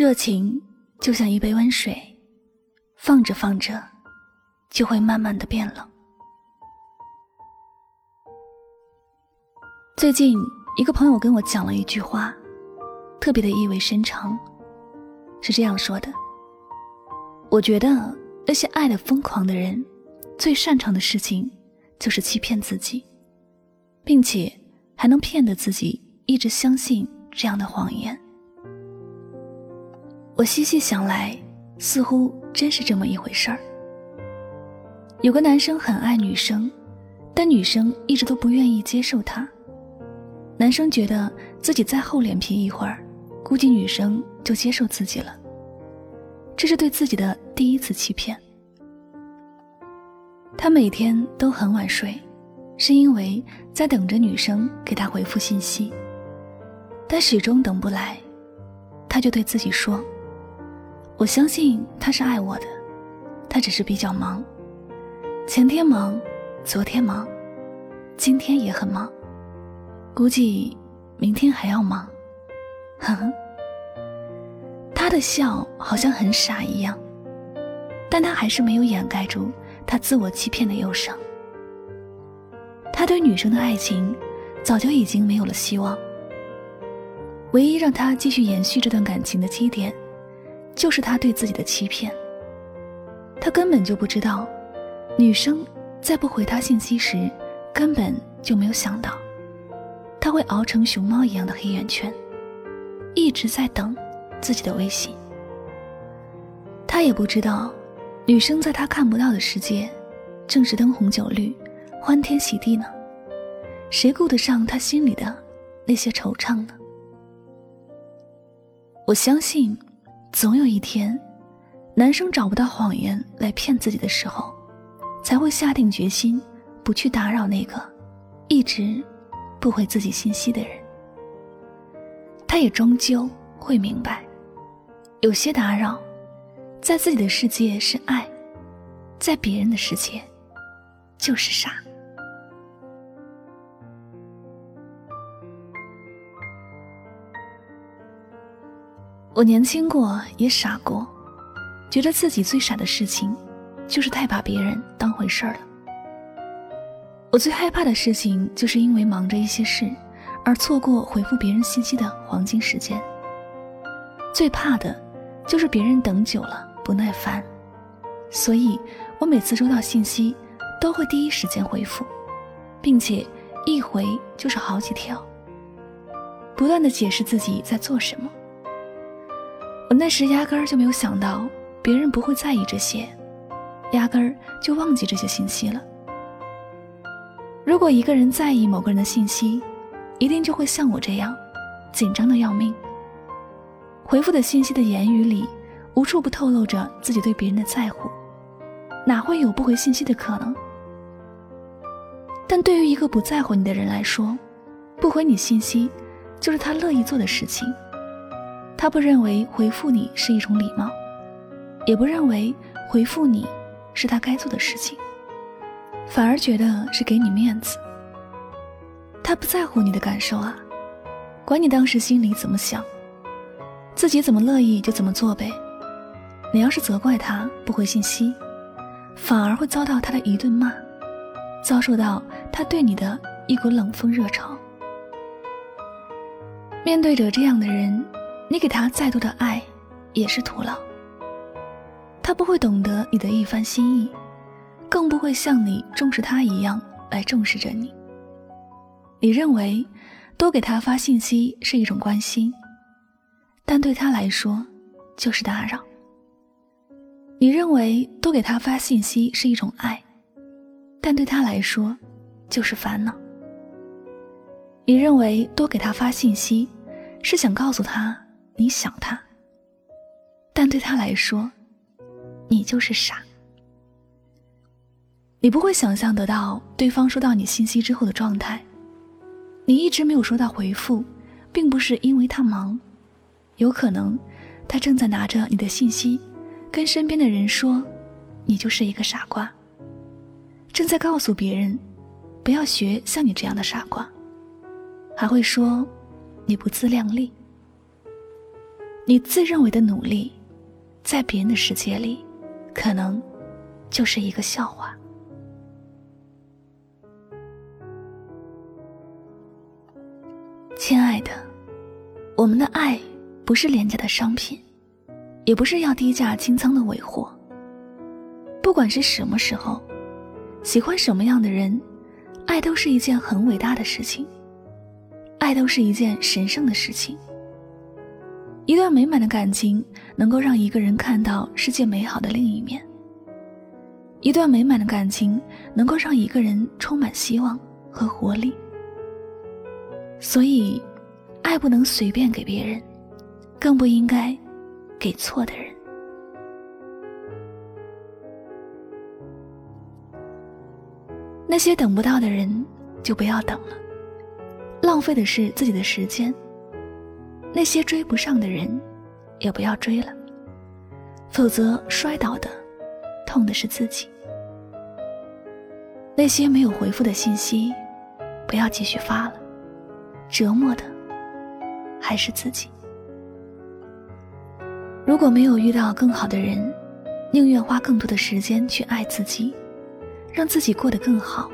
热情就像一杯温水，放着放着，就会慢慢的变冷。最近，一个朋友跟我讲了一句话，特别的意味深长，是这样说的：“我觉得那些爱的疯狂的人，最擅长的事情就是欺骗自己，并且还能骗得自己一直相信这样的谎言。”我细细想来，似乎真是这么一回事儿。有个男生很爱女生，但女生一直都不愿意接受他。男生觉得自己再厚脸皮一会儿，估计女生就接受自己了。这是对自己的第一次欺骗。他每天都很晚睡，是因为在等着女生给他回复信息，但始终等不来，他就对自己说。我相信他是爱我的，他只是比较忙。前天忙，昨天忙，今天也很忙，估计明天还要忙。呵呵，他的笑好像很傻一样，但他还是没有掩盖住他自我欺骗的忧伤。他对女生的爱情早就已经没有了希望，唯一让他继续延续这段感情的基点。就是他对自己的欺骗。他根本就不知道，女生在不回他信息时，根本就没有想到，他会熬成熊猫一样的黑眼圈，一直在等自己的微信。他也不知道，女生在他看不到的世界，正是灯红酒绿、欢天喜地呢。谁顾得上他心里的那些惆怅呢？我相信。总有一天，男生找不到谎言来骗自己的时候，才会下定决心不去打扰那个一直不回自己信息的人。他也终究会明白，有些打扰，在自己的世界是爱，在别人的世界就是傻。我年轻过，也傻过，觉得自己最傻的事情，就是太把别人当回事儿了。我最害怕的事情，就是因为忙着一些事，而错过回复别人信息的黄金时间。最怕的，就是别人等久了不耐烦，所以我每次收到信息，都会第一时间回复，并且一回就是好几条，不断的解释自己在做什么。那时压根儿就没有想到别人不会在意这些，压根儿就忘记这些信息了。如果一个人在意某个人的信息，一定就会像我这样，紧张的要命。回复的信息的言语里，无处不透露着自己对别人的在乎，哪会有不回信息的可能？但对于一个不在乎你的人来说，不回你信息，就是他乐意做的事情。他不认为回复你是一种礼貌，也不认为回复你是他该做的事情，反而觉得是给你面子。他不在乎你的感受啊，管你当时心里怎么想，自己怎么乐意就怎么做呗。你要是责怪他不回信息，反而会遭到他的一顿骂，遭受到他对你的一股冷风热潮。面对着这样的人。你给他再多的爱，也是徒劳。他不会懂得你的一番心意，更不会像你重视他一样来重视着你。你认为多给他发信息是一种关心，但对他来说就是打扰。你认为多给他发信息是一种爱，但对他来说就是烦恼。你认为多给他发信息是想告诉他你想他，但对他来说，你就是傻。你不会想象得到对方收到你信息之后的状态。你一直没有收到回复，并不是因为他忙，有可能他正在拿着你的信息。跟身边的人说，你就是一个傻瓜。正在告诉别人，不要学像你这样的傻瓜。还会说，你不自量力。你自认为的努力，在别人的世界里，可能就是一个笑话。亲爱的，我们的爱不是廉价的商品。也不是要低价清仓的尾货。不管是什么时候，喜欢什么样的人，爱都是一件很伟大的事情，爱都是一件神圣的事情。一段美满的感情能够让一个人看到世界美好的另一面。一段美满的感情能够让一个人充满希望和活力。所以，爱不能随便给别人，更不应该。给错的人，那些等不到的人就不要等了，浪费的是自己的时间；那些追不上的人也不要追了，否则摔倒的痛的是自己。那些没有回复的信息，不要继续发了，折磨的还是自己。如果没有遇到更好的人，宁愿花更多的时间去爱自己，让自己过得更好，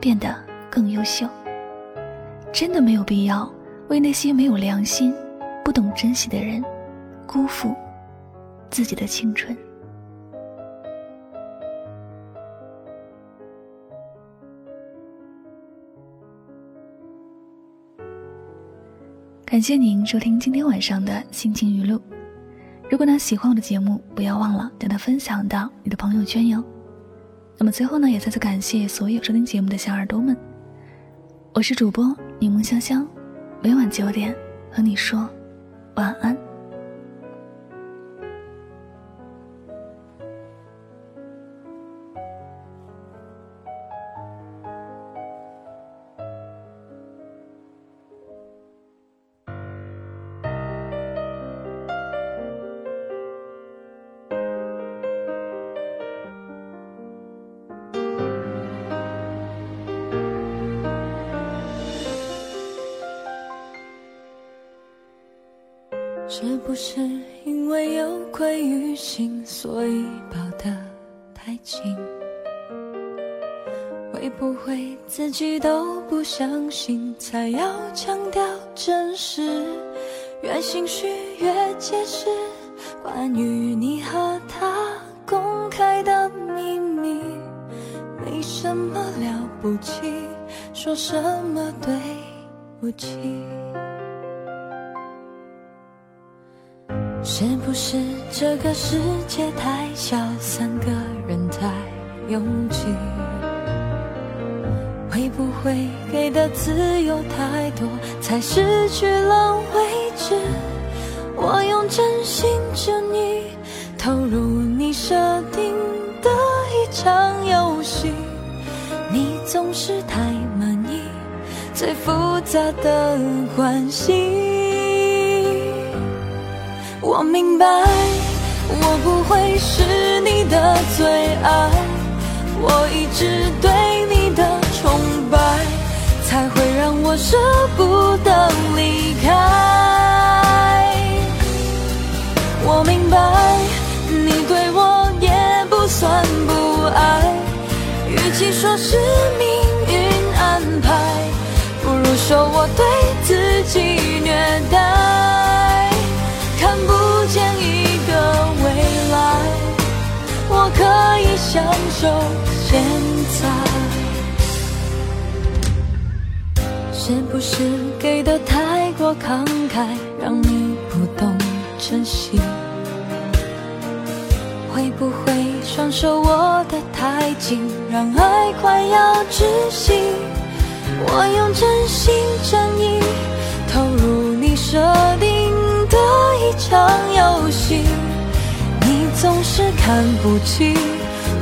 变得更优秀。真的没有必要为那些没有良心、不懂珍惜的人，辜负自己的青春。感谢您收听今天晚上的心情语录。如果呢喜欢我的节目，不要忘了将它分享到你的朋友圈哟。那么最后呢，也再次感谢所有收听节目的小耳朵们。我是主播柠檬香香，每晚九点和你说晚安。不是因为有愧于心，所以抱得太紧？会不会自己都不相信，才要强调真实？越心虚越解释，关于你和他公开的秘密，没什么了不起，说什么对不起？是不是这个世界太小，三个人太拥挤？会不会给的自由太多，才失去了位置？我用真心真意投入你设定的一场游戏，你总是太满意最复杂的关系。我明白，我不会是你的最爱。我一直对享受现在。是不是给的太过慷慨，让你不懂珍惜？会不会双手握得太紧，让爱快要窒息？我用真心真意投入你设定的一场游戏，你总是看不清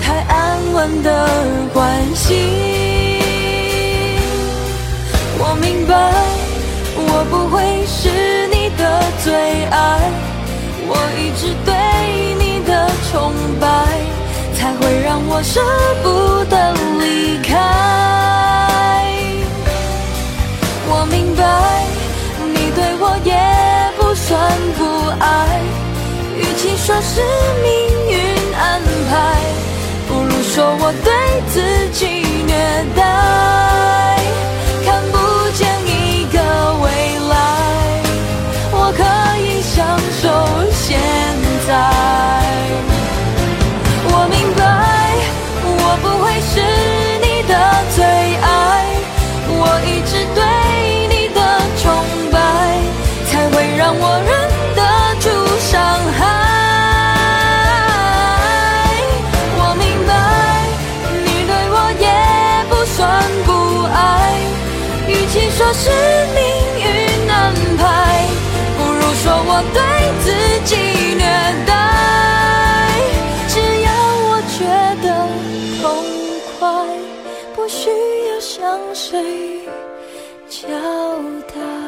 太安稳的关系。我明白，我不会是你的最爱。我一直对你的崇拜，才会让我舍不得离开。我明白，你对我也不算不爱。与其说是命运安排，说我对自己虐待。说是命运安排，不如说我对。自己虐待，只要我觉得痛快，不需要向谁交代。